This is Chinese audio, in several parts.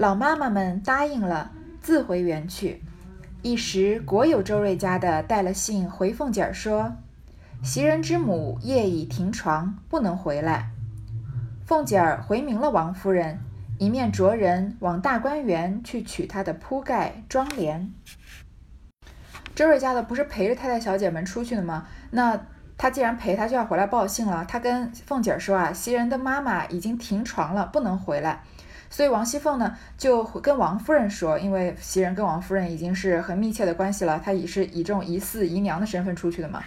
老妈妈们答应了，自回园去。一时果有周瑞家的带了信回凤姐儿说，袭人之母夜已停床，不能回来。凤姐儿回明了王夫人，一面着人往大观园去取她的铺盖妆帘。周瑞家的不是陪着太太小姐们出去的吗？那他既然陪她，就要回来报信了。他跟凤姐儿说啊，袭人的妈妈已经停床了，不能回来。所以王熙凤呢就跟王夫人说，因为袭人跟王夫人已经是很密切的关系了，她也是以这种疑似姨娘的身份出去的嘛。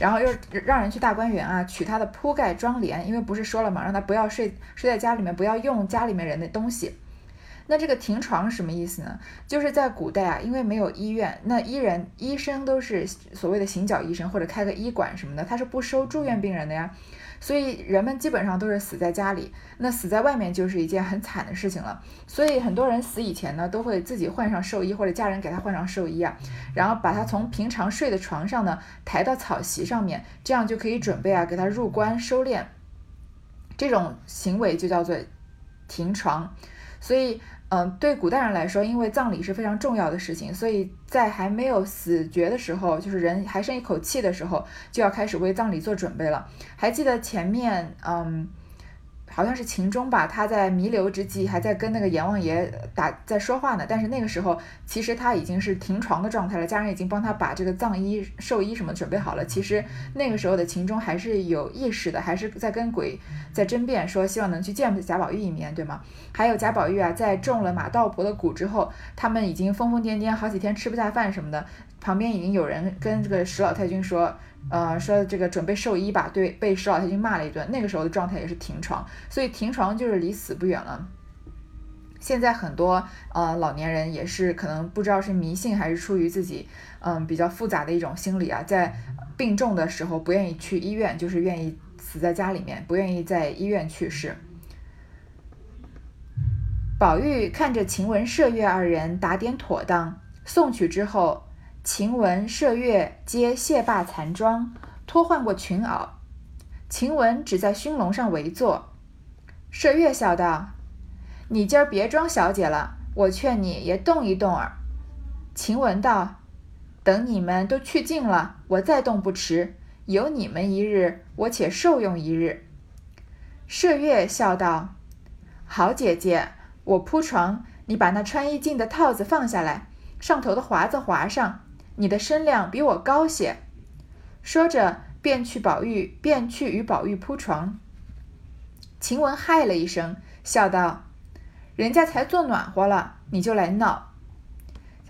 然后又让人去大观园啊取她的铺盖妆帘，因为不是说了嘛，让她不要睡睡在家里面，不要用家里面人的东西。那这个停床什么意思呢？就是在古代啊，因为没有医院，那医人医生都是所谓的行脚医生或者开个医馆什么的，他是不收住院病人的呀。所以人们基本上都是死在家里，那死在外面就是一件很惨的事情了。所以很多人死以前呢，都会自己换上寿衣，或者家人给他换上寿衣啊，然后把他从平常睡的床上呢抬到草席上面，这样就可以准备啊给他入棺收殓。这种行为就叫做停床。所以。嗯，对古代人来说，因为葬礼是非常重要的事情，所以在还没有死绝的时候，就是人还剩一口气的时候，就要开始为葬礼做准备了。还记得前面，嗯。好像是秦钟吧，他在弥留之际还在跟那个阎王爷打在说话呢。但是那个时候其实他已经是停床的状态了，家人已经帮他把这个葬衣、寿衣什么准备好了。其实那个时候的秦钟还是有意识的，还是在跟鬼在争辩，说希望能去见贾宝玉一面，对吗？还有贾宝玉啊，在中了马道婆的蛊之后，他们已经疯疯癫癫，好几天吃不下饭什么的。旁边已经有人跟这个史老太君说。呃，说这个准备寿衣吧，对，被石老太君骂了一顿。那个时候的状态也是停床，所以停床就是离死不远了。现在很多呃老年人也是可能不知道是迷信还是出于自己嗯比较复杂的一种心理啊，在病重的时候不愿意去医院，就是愿意死在家里面，不愿意在医院去世。宝玉看着晴雯、麝月二人打点妥当，送去之后。晴雯、麝月皆卸罢残妆，脱换过裙袄。晴雯只在熏笼上围坐。麝月笑道：“你今儿别装小姐了，我劝你也动一动儿。”晴雯道：“等你们都去尽了，我再动不迟。有你们一日，我且受用一日。”麝月笑道：“好姐姐，我铺床，你把那穿衣镜的套子放下来，上头的华子划上。”你的身量比我高些，说着便去宝玉，便去与宝玉铺床。晴雯嗨了一声，笑道：“人家才坐暖和了，你就来闹。”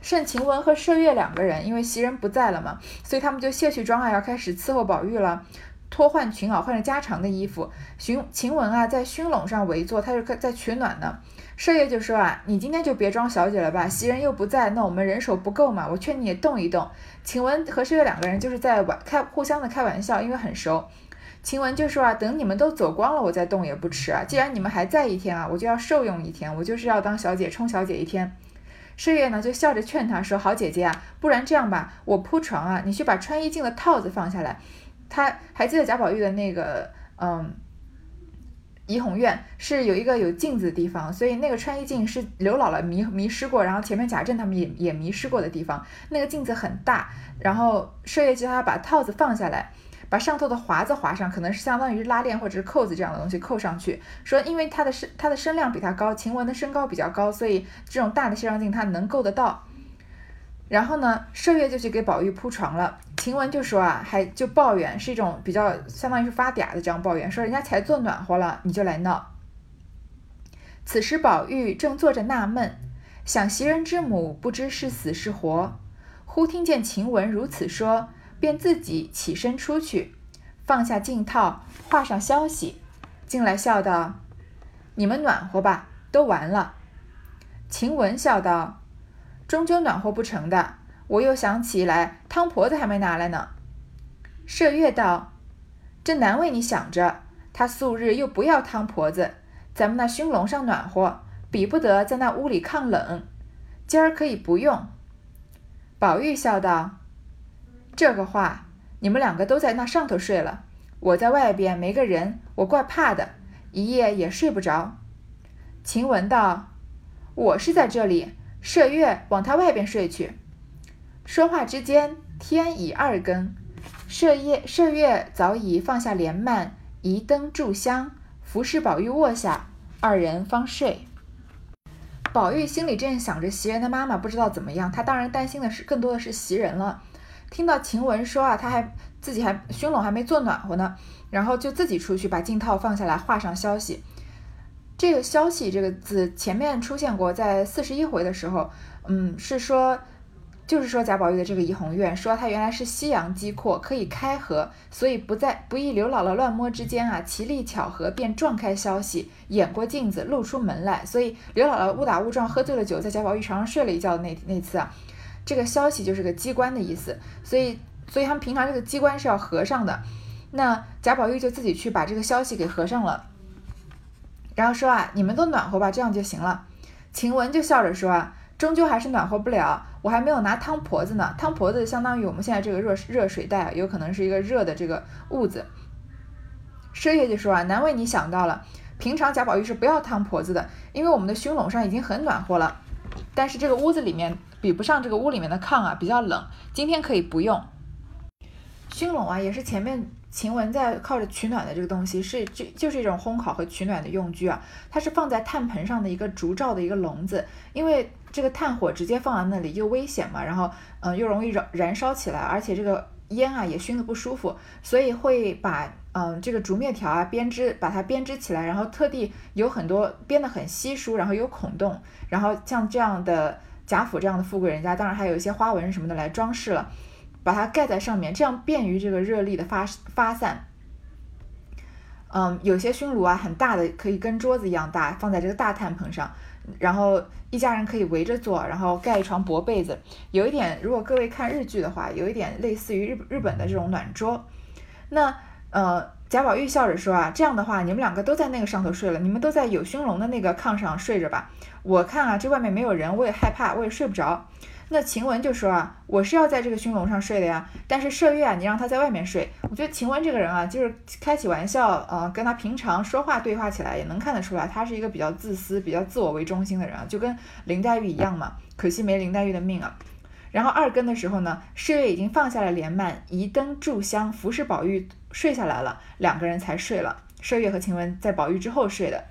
剩晴雯和麝月两个人，因为袭人不在了嘛，所以他们就卸去妆啊，要开始伺候宝玉了。脱换裙袄，换着加长的衣服。寻晴雯啊，在熏笼上围坐，她就在取暖呢。麝月就说啊，你今天就别装小姐了吧，袭人又不在，那我们人手不够嘛。我劝你也动一动。晴雯和麝月两个人就是在玩开互相的开玩笑，因为很熟。晴雯就说啊，等你们都走光了，我再动也不迟啊。既然你们还在一天啊，我就要受用一天，我就是要当小姐充小姐一天。麝月呢就笑着劝他说，好姐姐啊，不然这样吧，我铺床啊，你去把穿衣镜的套子放下来。他还记得贾宝玉的那个，嗯，怡红院是有一个有镜子的地方，所以那个穿衣镜是刘姥姥迷迷失过，然后前面贾政他们也也迷失过的地方。那个镜子很大，然后麝月叫他把套子放下来，把上头的华子划上，可能是相当于拉链或者是扣子这样的东西扣上去。说因为他的身他的身量比他高，晴雯的身高比较高，所以这种大的卸妆镜他能够得到。然后呢，麝月就去给宝玉铺床了。晴雯就说啊，还就抱怨，是一种比较相当于是发嗲的这样抱怨，说人家才坐暖和了，你就来闹。此时宝玉正坐着纳闷，想袭人之母不知是死是活，忽听见晴雯如此说，便自己起身出去，放下镜套，画上消息，进来笑道：“你们暖和吧，都完了。”晴雯笑道。终究暖和不成的，我又想起来汤婆子还没拿来呢。麝月道：“这难为你想着，他素日又不要汤婆子，咱们那熏笼上暖和，比不得在那屋里抗冷。今儿可以不用。”宝玉笑道：“这个话，你们两个都在那上头睡了，我在外边没个人，我怪怕的，一夜也睡不着。”晴雯道：“我是在这里。麝月往他外边睡去。说话之间，天已二更，麝月麝月早已放下帘幔，移灯炷香，服侍宝玉卧下，二人方睡。宝玉心里正想着袭人的妈妈不知道怎么样，他当然担心的是更多的是袭人了。听到晴雯说啊，他还自己还熏笼还没做暖和呢，然后就自己出去把镜套放下来，画上消息。这个消息这个字前面出现过，在四十一回的时候，嗯，是说，就是说贾宝玉的这个怡红院，说他原来是西洋机阔，可以开合，所以不在不意刘姥姥乱摸之间啊，奇力巧合便撞开消息，掩过镜子露出门来。所以刘姥姥误打误撞喝醉了酒，在贾宝玉床上睡了一觉的那那次啊，这个消息就是个机关的意思，所以所以他们平常这个机关是要合上的，那贾宝玉就自己去把这个消息给合上了。然后说啊，你们都暖和吧，这样就行了。晴雯就笑着说啊，终究还是暖和不了，我还没有拿汤婆子呢。汤婆子相当于我们现在这个热热水袋，有可能是一个热的这个痦子。麝月就说啊，难为你想到了，平常贾宝玉是不要汤婆子的，因为我们的熏笼上已经很暖和了，但是这个屋子里面比不上这个屋里面的炕啊，比较冷，今天可以不用。熏笼啊，也是前面。晴雯在靠着取暖的这个东西是就就是一种烘烤和取暖的用具啊，它是放在炭盆上的一个竹罩的一个笼子，因为这个炭火直接放在那里又危险嘛，然后嗯又容易燃燃烧起来，而且这个烟啊也熏得不舒服，所以会把嗯这个竹篾条啊编织把它编织起来，然后特地有很多编得很稀疏，然后有孔洞，然后像这样的贾府这样的富贵人家，当然还有一些花纹什么的来装饰了。把它盖在上面，这样便于这个热力的发发散。嗯，有些熏炉啊，很大的，可以跟桌子一样大，放在这个大炭盆上，然后一家人可以围着坐，然后盖一床薄被子。有一点，如果各位看日剧的话，有一点类似于日日本的这种暖桌。那呃，贾宝玉笑着说啊，这样的话，你们两个都在那个上头睡了，你们都在有熏笼的那个炕上睡着吧。我看啊，这外面没有人，我也害怕，我也睡不着。那晴雯就说啊，我是要在这个熏笼上睡的呀。但是麝月啊，你让他在外面睡。我觉得晴雯这个人啊，就是开起玩笑，呃，跟他平常说话对话起来也能看得出来，他是一个比较自私、比较自我为中心的人啊，就跟林黛玉一样嘛。可惜没林黛玉的命啊。然后二更的时候呢，麝月已经放下了帘幔，移灯炷香，服侍宝玉睡下来了，两个人才睡了。麝月和晴雯在宝玉之后睡的。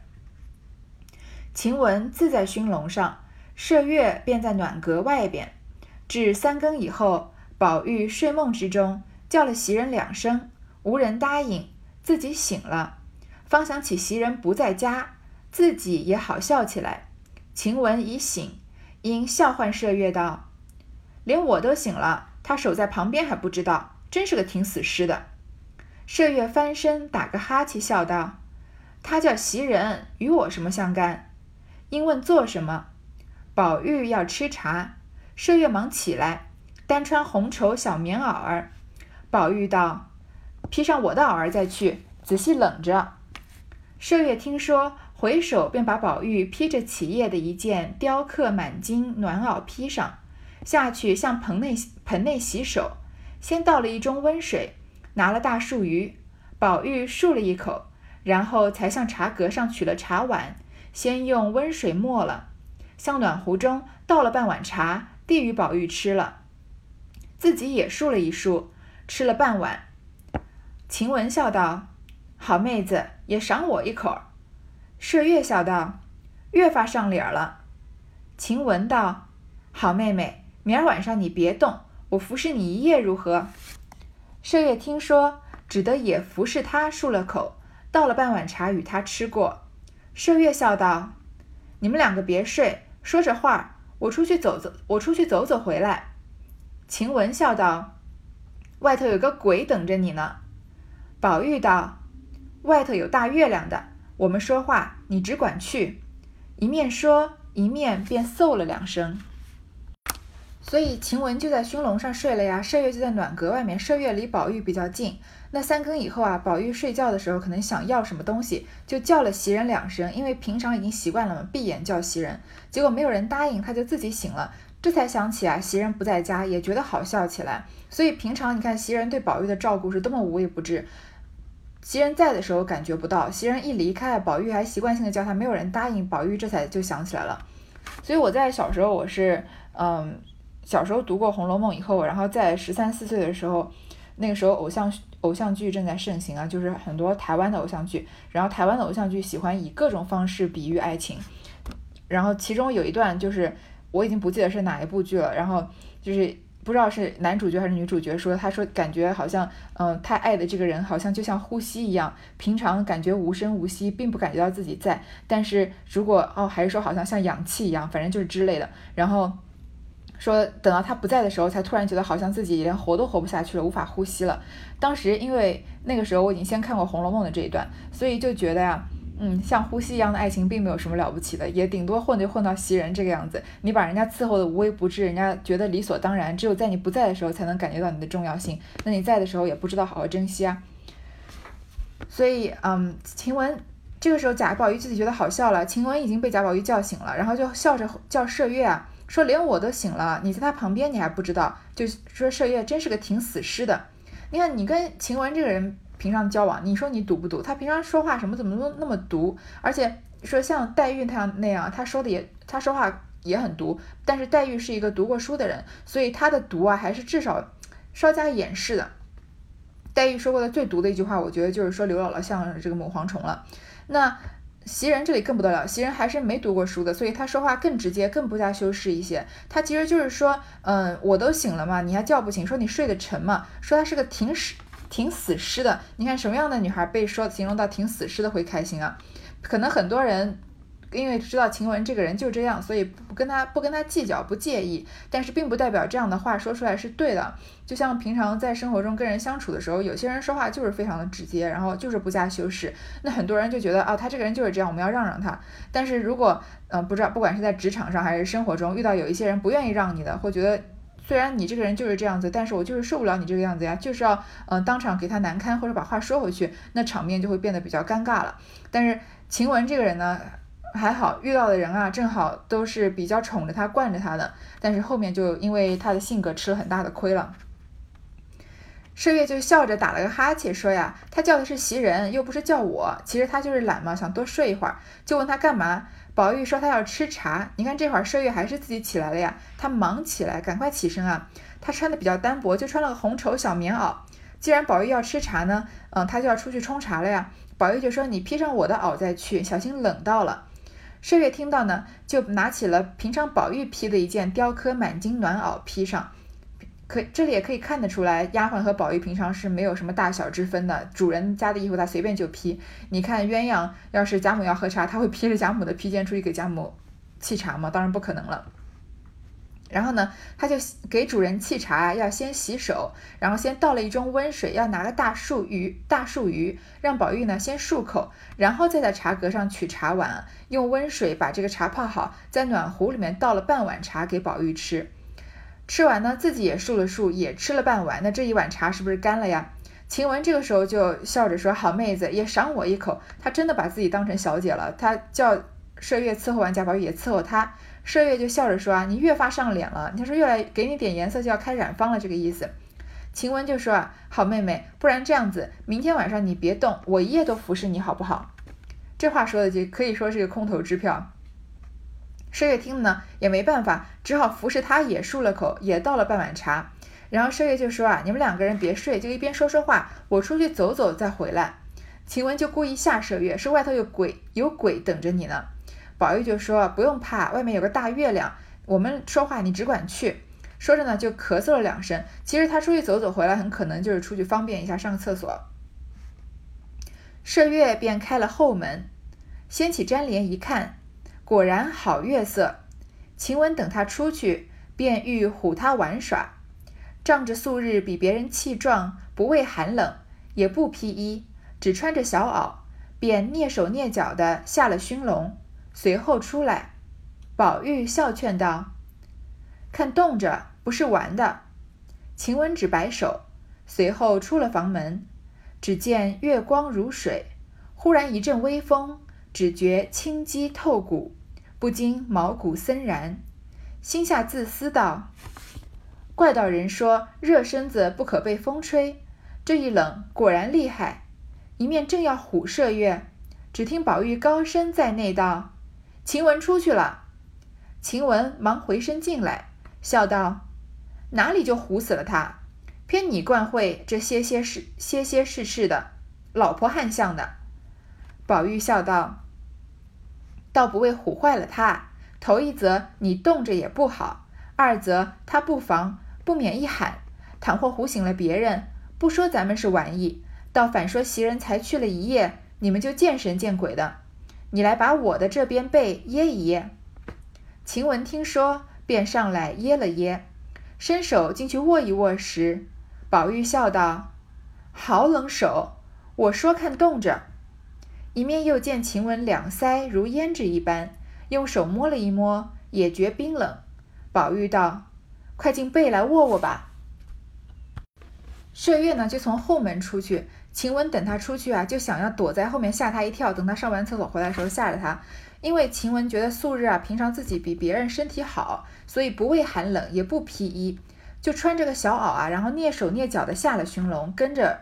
晴雯自在熏笼上。麝月便在暖阁外边，至三更以后，宝玉睡梦之中叫了袭人两声，无人答应，自己醒了，方想起袭人不在家，自己也好笑起来。晴雯已醒，因笑唤麝月道：“连我都醒了，他守在旁边还不知道，真是个挺死尸的。”麝月翻身打个哈欠，笑道：“他叫袭人，与我什么相干？”因问做什么。宝玉要吃茶，麝月忙起来，单穿红绸小棉袄儿。宝玉道：“披上我的袄儿再去，仔细冷着。”麝月听说，回首便把宝玉披着起夜的一件雕刻满金暖袄披上，下去向盆内盆内洗手，先倒了一盅温水，拿了大漱盂。宝玉漱了一口，然后才向茶阁上取了茶碗，先用温水没了。向暖壶中倒了半碗茶，递与宝玉吃了，自己也漱了一漱，吃了半碗。晴雯笑道：“好妹子，也赏我一口。”麝月笑道：“越发上脸了。”晴雯道：“好妹妹，明儿晚上你别动，我服侍你一夜如何？”麝月听说，只得也服侍他漱了口，倒了半碗茶与他吃过。麝月笑道：“你们两个别睡。”说着话，我出去走走，我出去走走回来。晴雯笑道：“外头有个鬼等着你呢。”宝玉道：“外头有大月亮的，我们说话，你只管去。”一面说，一面便嗽了两声。所以晴雯就在熏笼上睡了呀，麝月就在暖阁外面。麝月离宝玉比较近。那三更以后啊，宝玉睡觉的时候可能想要什么东西，就叫了袭人两声，因为平常已经习惯了嘛，闭眼叫袭人。结果没有人答应，他就自己醒了，这才想起啊，袭人不在家，也觉得好笑起来。所以平常你看袭人对宝玉的照顾是多么无微不至，袭人在的时候感觉不到，袭人一离开，宝玉还习惯性的叫他，没有人答应，宝玉这才就想起来了。所以我在小时候我是嗯，小时候读过《红楼梦》以后，然后在十三四岁的时候，那个时候偶像偶像剧正在盛行啊，就是很多台湾的偶像剧，然后台湾的偶像剧喜欢以各种方式比喻爱情，然后其中有一段就是我已经不记得是哪一部剧了，然后就是不知道是男主角还是女主角说，他说感觉好像嗯，他爱的这个人好像就像呼吸一样，平常感觉无声无息，并不感觉到自己在，但是如果哦，还是说好像像氧气一样，反正就是之类的，然后。说等到他不在的时候，才突然觉得好像自己连活都活不下去了，无法呼吸了。当时因为那个时候我已经先看过《红楼梦》的这一段，所以就觉得呀，嗯，像呼吸一样的爱情并没有什么了不起的，也顶多混就混到袭人这个样子。你把人家伺候的无微不至，人家觉得理所当然。只有在你不在的时候，才能感觉到你的重要性。那你在的时候，也不知道好好珍惜啊。所以，嗯，晴雯这个时候贾宝玉自己觉得好笑了。晴雯已经被贾宝玉叫醒了，然后就笑着叫麝月啊。说连我都醒了，你在他旁边你还不知道，就说麝月真是个挺死尸的。你看你跟晴雯这个人平常交往，你说你毒不毒？他平常说话什么怎么都那么毒？而且说像黛玉那样那样，他说的也他说话也很毒。但是黛玉是一个读过书的人，所以他的毒啊还是至少稍加掩饰的。黛玉说过的最毒的一句话，我觉得就是说刘姥姥像这个母蝗虫了。那。袭人这里更不得了，袭人还是没读过书的，所以她说话更直接，更不加修饰一些。她其实就是说，嗯，我都醒了嘛，你还叫不醒？说你睡得沉嘛？说她是个挺死、挺死尸的。你看什么样的女孩被说形容到挺死尸的会开心啊？可能很多人。因为知道晴雯这个人就这样，所以不跟他不跟他计较，不介意。但是并不代表这样的话说出来是对的。就像平常在生活中跟人相处的时候，有些人说话就是非常的直接，然后就是不加修饰。那很多人就觉得啊，他这个人就是这样，我们要让让他。但是如果嗯，不知道不管是在职场上还是生活中遇到有一些人不愿意让你的，或觉得虽然你这个人就是这样子，但是我就是受不了你这个样子呀，就是要嗯当场给他难堪或者把话说回去，那场面就会变得比较尴尬了。但是晴雯这个人呢？还好遇到的人啊，正好都是比较宠着他、惯着他的，但是后面就因为他的性格吃了很大的亏了。麝月就笑着打了个哈欠，说呀：“他叫的是袭人，又不是叫我。其实他就是懒嘛，想多睡一会儿，就问他干嘛。”宝玉说他要吃茶。你看这会儿麝月还是自己起来了呀，他忙起来，赶快起身啊。他穿的比较单薄，就穿了个红绸小棉袄。既然宝玉要吃茶呢，嗯，他就要出去冲茶了呀。宝玉就说：“你披上我的袄再去，小心冷到了。”麝月听到呢，就拿起了平常宝玉披的一件雕刻满金暖袄披上。可这里也可以看得出来，丫鬟和宝玉平常是没有什么大小之分的。主人家的衣服她随便就披。你看鸳鸯要是贾母要喝茶，他会披着贾母的披肩出去给贾母沏茶吗？当然不可能了。然后呢，他就给主人沏茶，要先洗手，然后先倒了一盅温水，要拿个大漱盂，大漱盂，让宝玉呢先漱口，然后再在茶格上取茶碗，用温水把这个茶泡好，在暖壶里面倒了半碗茶给宝玉吃。吃完呢，自己也漱了漱，也吃了半碗，那这一碗茶是不是干了呀？晴雯这个时候就笑着说：“好妹子，也赏我一口。”她真的把自己当成小姐了，她叫麝月伺候完贾宝玉，也伺候她。麝月就笑着说：“啊，你越发上脸了。他说越来给你点颜色就要开染坊了，这个意思。”晴雯就说：“啊，好妹妹，不然这样子，明天晚上你别动，我一夜都服侍你好不好？”这话说的就可以说是个空头支票。麝月听了呢，也没办法，只好服侍他，也漱了口，也倒了半碗茶。然后麝月就说：“啊，你们两个人别睡，就一边说说话，我出去走走再回来。”晴雯就故意吓麝月，说：“外头有鬼，有鬼等着你呢。”宝玉就说：“不用怕，外面有个大月亮。我们说话你只管去。”说着呢，就咳嗽了两声。其实他出去走走回来，很可能就是出去方便一下，上个厕所。麝月便开了后门，掀起毡帘一看，果然好月色。晴雯等他出去，便欲唬他玩耍，仗着素日比别人气壮，不畏寒冷，也不披衣，只穿着小袄，便蹑手蹑脚的下了熏笼。随后出来，宝玉笑劝道：“看冻着，不是玩的。”晴雯只摆手，随后出了房门。只见月光如水，忽然一阵微风，只觉清肌透骨，不禁毛骨森然。心下自思道：“怪道人说热身子不可被风吹，这一冷果然厉害。”一面正要虎射月，只听宝玉高声在内道。晴雯出去了，晴雯忙回身进来，笑道：“哪里就唬死了他？偏你惯会这些些事、些些事事的，老婆汉相的。”宝玉笑道：“倒不为唬坏了他，头一则你冻着也不好，二则他不防，不免一喊，倘或唬醒了别人，不说咱们是玩意，倒反说袭人才去了一夜，你们就见神见鬼的。你来把我的这边背掖一掖。”晴雯听说，便上来掖了掖，伸手进去握一握时，宝玉笑道：“好冷手，我说看冻着。”一面又见晴雯两腮如胭脂一般，用手摸了一摸，也觉冰冷。宝玉道：“快进被来握握吧。”麝月呢，就从后门出去。晴雯等他出去啊，就想要躲在后面吓他一跳，等他上完厕所回来的时候吓着他。因为晴雯觉得素日啊，平常自己比别人身体好，所以不畏寒冷，也不披衣，就穿着个小袄啊，然后蹑手蹑脚的下了熏笼，跟着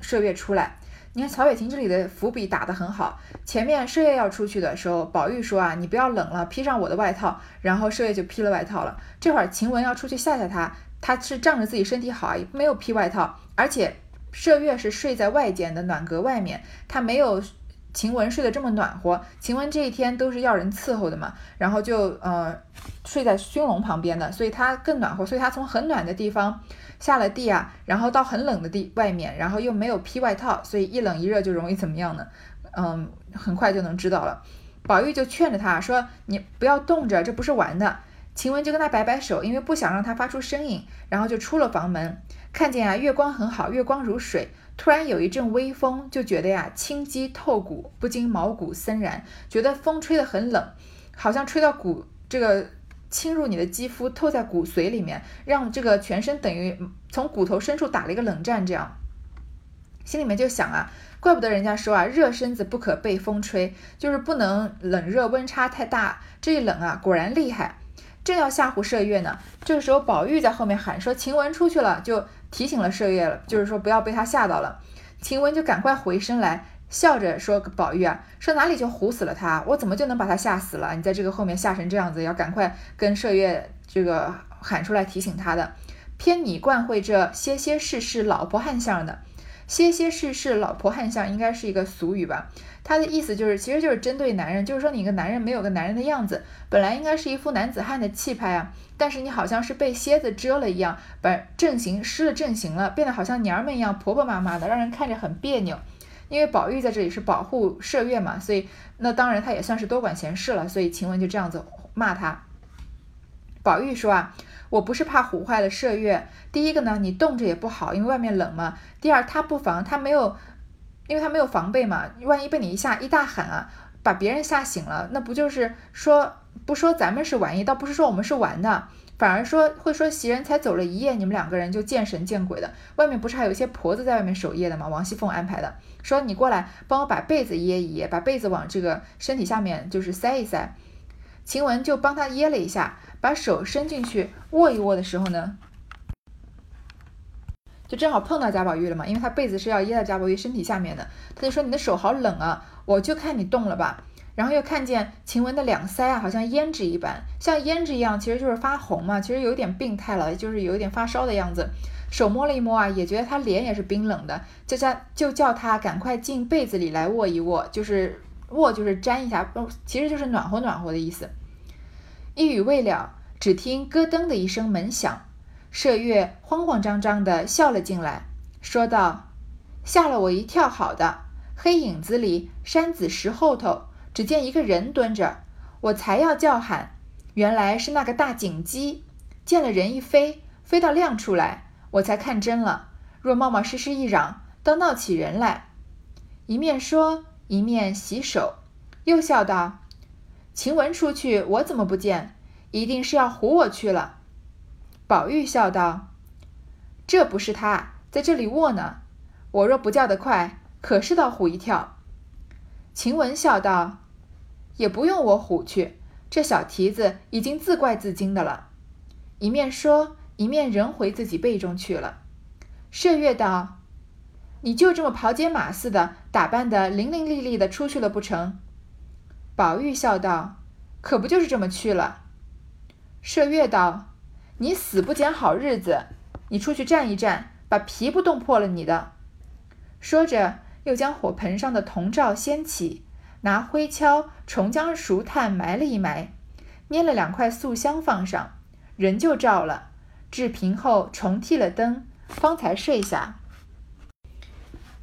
麝月出来。你看曹雪芹这里的伏笔打得很好。前面麝月要出去的时候，宝玉说啊，你不要冷了，披上我的外套。然后麝月就披了外套了。这会儿晴雯要出去吓吓他，他是仗着自己身体好，也没有披外套。而且麝月是睡在外间的暖阁外面，他没有。晴雯睡得这么暖和，晴雯这一天都是要人伺候的嘛，然后就呃睡在熏笼旁边的，所以他更暖和，所以他从很暖的地方下了地啊，然后到很冷的地外面，然后又没有披外套，所以一冷一热就容易怎么样呢？嗯，很快就能知道了。宝玉就劝着他说：“你不要冻着，这不是玩的。”晴雯就跟他摆摆手，因为不想让他发出声音，然后就出了房门，看见啊月光很好，月光如水。突然有一阵微风，就觉得呀，清肌透骨，不禁毛骨森然，觉得风吹得很冷，好像吹到骨这个侵入你的肌肤，透在骨髓里面，让这个全身等于从骨头深处打了一个冷战，这样，心里面就想啊，怪不得人家说啊，热身子不可被风吹，就是不能冷热温差太大，这一冷啊，果然厉害。正要吓唬麝月呢，这个时候宝玉在后面喊说：“晴雯出去了。”就提醒了麝月了，就是说不要被他吓到了。晴雯就赶快回身来，笑着说：“宝玉啊，说哪里就唬死了他？我怎么就能把他吓死了？你在这个后面吓成这样子，要赶快跟麝月这个喊出来提醒他的。偏你惯会这些些事事老婆汉相的。”歇歇事事，老婆汉相应该是一个俗语吧？他的意思就是，其实就是针对男人，就是说你一个男人没有个男人的样子，本来应该是一副男子汉的气派啊，但是你好像是被蝎子蛰了一样，把阵型失了阵型了，变得好像娘们一样婆婆妈妈的，让人看着很别扭。因为宝玉在这里是保护麝月嘛，所以那当然他也算是多管闲事了，所以晴雯就这样子骂他。宝玉说啊。我不是怕唬坏了麝月，第一个呢，你冻着也不好，因为外面冷嘛。第二，他不防，他没有，因为他没有防备嘛。万一被你一下一大喊啊，把别人吓醒了，那不就是说不说咱们是玩意，倒不是说我们是玩的，反而说会说袭人才走了一夜，你们两个人就见神见鬼的。外面不是还有一些婆子在外面守夜的吗？王熙凤安排的，说你过来帮我把被子掖一掖，把被子往这个身体下面就是塞一塞。晴雯就帮他掖了一下。把手伸进去握一握的时候呢，就正好碰到贾宝玉了嘛，因为他被子是要掖在贾宝玉身体下面的，他就说你的手好冷啊，我就看你动了吧。然后又看见晴雯的两腮啊，好像胭脂一般，像胭脂一样，其实就是发红嘛，其实有点病态了，就是有点发烧的样子。手摸了一摸啊，也觉得他脸也是冰冷的，就叫就叫他赶快进被子里来握一握，就是握就是沾一下，其实就是暖和暖和的意思。一语未了，只听咯噔的一声门响，麝月慌慌张张地笑了进来，说道：“吓了我一跳，好的，黑影子里山子石后头，只见一个人蹲着，我才要叫喊，原来是那个大锦鸡，见了人一飞，飞到亮处来，我才看真了。若冒冒失失一嚷，倒闹起人来。”一面说，一面洗手，又笑道。晴雯出去，我怎么不见？一定是要唬我去了。宝玉笑道：“这不是他在这里卧呢。我若不叫得快，可是倒唬一跳。”晴雯笑道：“也不用我唬去，这小蹄子已经自怪自惊的了。”一面说，一面仍回自己被中去了。麝月道：“你就这么跑街马似的打扮的伶伶俐俐的出去了不成？”宝玉笑道：“可不就是这么去了。”麝月道：“你死不捡好日子，你出去站一站，把皮不冻破了你的。”说着，又将火盆上的铜罩掀起，拿灰锹重将熟炭埋了一埋，捏了两块素香放上，人就照了。置平后，重替了灯，方才睡下。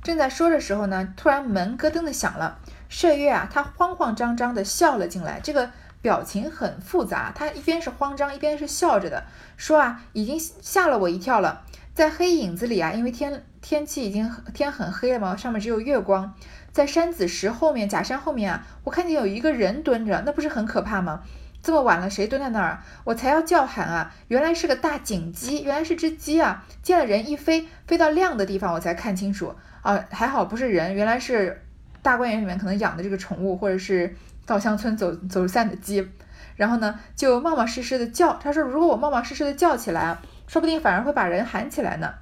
正在说的时候呢，突然门咯噔的响了。麝月啊，他慌慌张张的笑了进来，这个表情很复杂。他一边是慌张，一边是笑着的，说啊，已经吓了我一跳了。在黑影子里啊，因为天天气已经天很黑了嘛，上面只有月光，在山子石后面假山后面啊，我看见有一个人蹲着，那不是很可怕吗？这么晚了，谁蹲在那儿？我才要叫喊啊！原来是个大锦鸡，原来是只鸡啊！见了人一飞，飞到亮的地方，我才看清楚啊，还好不是人，原来是大观园里面可能养的这个宠物，或者是稻香村走走散的鸡。然后呢，就冒冒失失的叫。他说：“如果我冒冒失失的叫起来，说不定反而会把人喊起来呢。”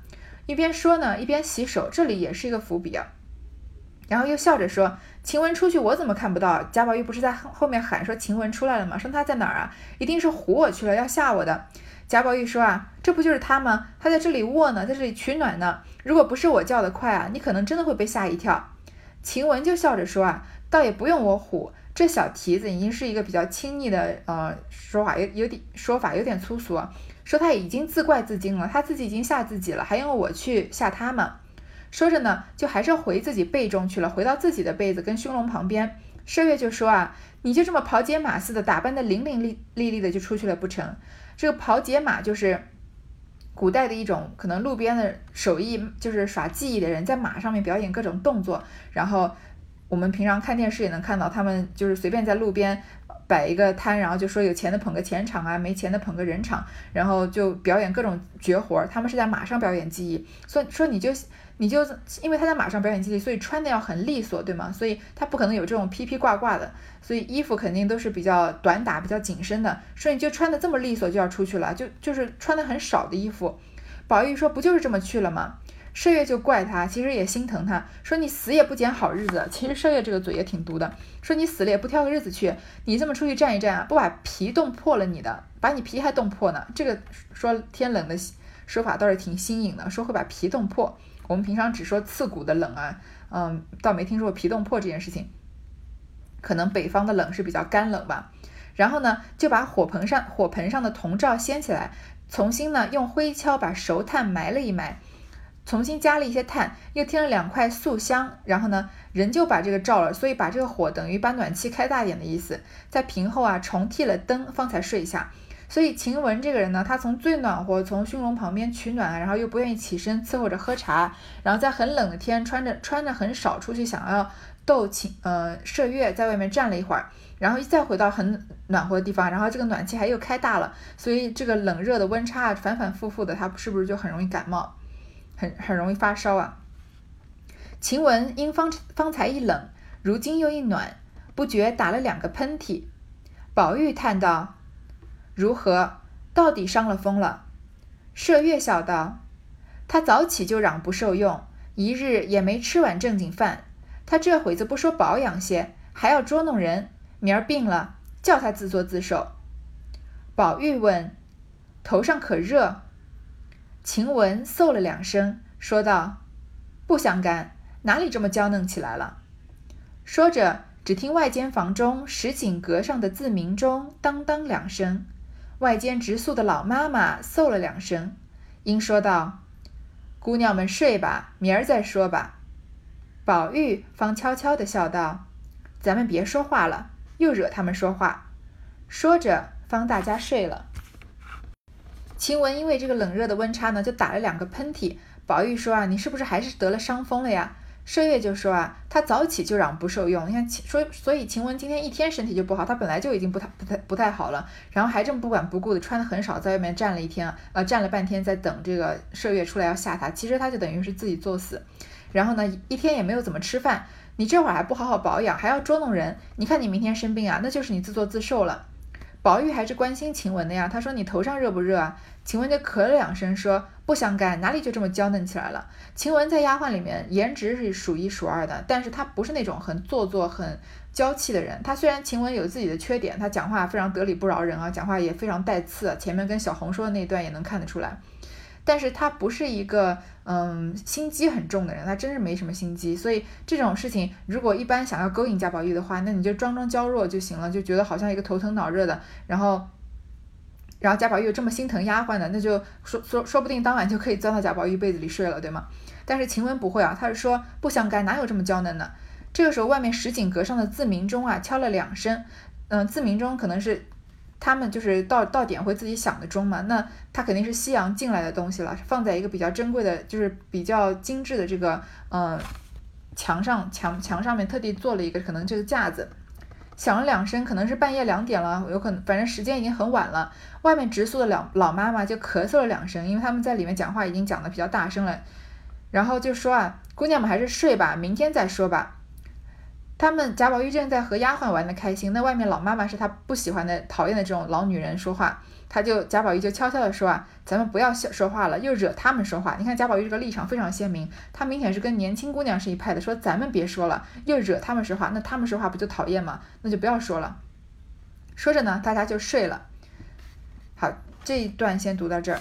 一边说呢，一边洗手，这里也是一个伏笔啊。然后又笑着说。晴雯出去，我怎么看不到？贾宝玉不是在后面喊说晴雯出来了吗？说他在哪儿啊？一定是唬我去了，要吓我的。贾宝玉说啊，这不就是他吗？他在这里卧呢，在这里取暖呢。如果不是我叫的快啊，你可能真的会被吓一跳。晴雯就笑着说啊，倒也不用我唬，这小蹄子已经是一个比较亲昵的呃说法，有有点说法有点粗俗，说他已经自怪自惊了，他自己已经吓自己了，还用我去吓他吗？说着呢，就还是回自己被中去了，回到自己的被子跟熏笼旁边。麝月就说啊，你就这么跑解马似的，打扮的伶伶俐俐俐的就出去了不成？这个跑解马就是古代的一种可能路边的手艺，就是耍技艺的人在马上面表演各种动作。然后我们平常看电视也能看到，他们就是随便在路边摆一个摊，然后就说有钱的捧个钱场啊，没钱的捧个人场，然后就表演各种绝活。他们是在马上表演技艺，所以说你就。你就因为他在马上表演技艺，所以穿的要很利索，对吗？所以他不可能有这种披披挂挂的，所以衣服肯定都是比较短打、比较紧身的。所以你就穿的这么利索就要出去了，就就是穿的很少的衣服。宝玉说：“不就是这么去了吗？”麝月就怪他，其实也心疼他，说：“你死也不捡好日子。”其实麝月这个嘴也挺毒的，说：“你死了也不挑个日子去，你这么出去站一站啊，不把皮冻破了你的，把你皮还冻破呢。”这个说天冷的说法倒是挺新颖的，说会把皮冻破。我们平常只说刺骨的冷啊，嗯，倒没听说过皮冻破这件事情。可能北方的冷是比较干冷吧。然后呢，就把火盆上火盆上的铜罩掀起来，重新呢用灰锹把熟炭埋了一埋，重新加了一些炭，又添了两块素香，然后呢人就把这个罩了，所以把这个火等于把暖气开大点的意思。在平后啊重替了灯，方才睡下。所以晴雯这个人呢，她从最暖和，从熏笼旁边取暖，然后又不愿意起身伺候着喝茶，然后在很冷的天穿着穿着很少出去，想要逗晴呃麝月在外面站了一会儿，然后再回到很暖和的地方，然后这个暖气还又开大了，所以这个冷热的温差反反复复的，她是不是就很容易感冒，很很容易发烧啊？晴雯因方方才一冷，如今又一暖，不觉打了两个喷嚏。宝玉叹道。如何？到底伤了风了？麝月笑道：“他早起就嚷不受用，一日也没吃碗正经饭。他这会子不说保养些，还要捉弄人。明儿病了，叫他自作自受。”宝玉问：“头上可热？”晴雯嗽了两声，说道：“不相干，哪里这么娇嫩起来了？”说着，只听外间房中石井阁上的自鸣钟当当两声。外间直宿的老妈妈嗽了两声，应说道：“姑娘们睡吧，明儿再说吧。”宝玉方悄悄地笑道：“咱们别说话了，又惹他们说话。”说着，方大家睡了。晴雯因为这个冷热的温差呢，就打了两个喷嚏。宝玉说：“啊，你是不是还是得了伤风了呀？”麝月就说啊，他早起就嚷不受用。你看，说所以晴雯今天一天身体就不好，她本来就已经不太不太不太好了，然后还这么不管不顾的穿的很少，在外面站了一天，呃，站了半天在等这个麝月出来要吓他。其实他就等于是自己作死，然后呢，一天也没有怎么吃饭。你这会儿还不好好保养，还要捉弄人，你看你明天生病啊，那就是你自作自受了。宝玉还是关心晴雯的呀。他说：“你头上热不热啊？”晴雯就咳了两声，说：“不相干，哪里就这么娇嫩起来了？”晴雯在丫鬟里面颜值是数一数二的，但是她不是那种很做作、很娇气的人。她虽然晴雯有自己的缺点，她讲话非常得理不饶人啊，讲话也非常带刺。前面跟小红说的那段也能看得出来。但是他不是一个嗯心机很重的人，他真是没什么心机，所以这种事情如果一般想要勾引贾宝玉的话，那你就装装娇弱就行了，就觉得好像一个头疼脑热的，然后，然后贾宝玉又这么心疼丫鬟的，那就说说说不定当晚就可以钻到贾宝玉被子里睡了，对吗？但是晴雯不会啊，她是说不相干，哪有这么娇嫩的？这个时候外面石井阁上的自鸣钟啊敲了两声，嗯，自鸣钟可能是。他们就是到到点会自己响的钟嘛，那它肯定是西洋进来的东西了，放在一个比较珍贵的，就是比较精致的这个呃墙上墙墙上面特地做了一个可能这个架子，响了两声，可能是半夜两点了，有可能反正时间已经很晚了，外面直宿的老老妈妈就咳嗽了两声，因为他们在里面讲话已经讲的比较大声了，然后就说啊，姑娘们还是睡吧，明天再说吧。他们贾宝玉正在和丫鬟玩的开心，那外面老妈妈是他不喜欢的、讨厌的这种老女人说话，他就贾宝玉就悄悄的说啊，咱们不要说话了，又惹他们说话。你看贾宝玉这个立场非常鲜明，他明显是跟年轻姑娘是一派的，说咱们别说了，又惹他们说话，那他们说话不就讨厌吗？那就不要说了。说着呢，大家就睡了。好，这一段先读到这儿。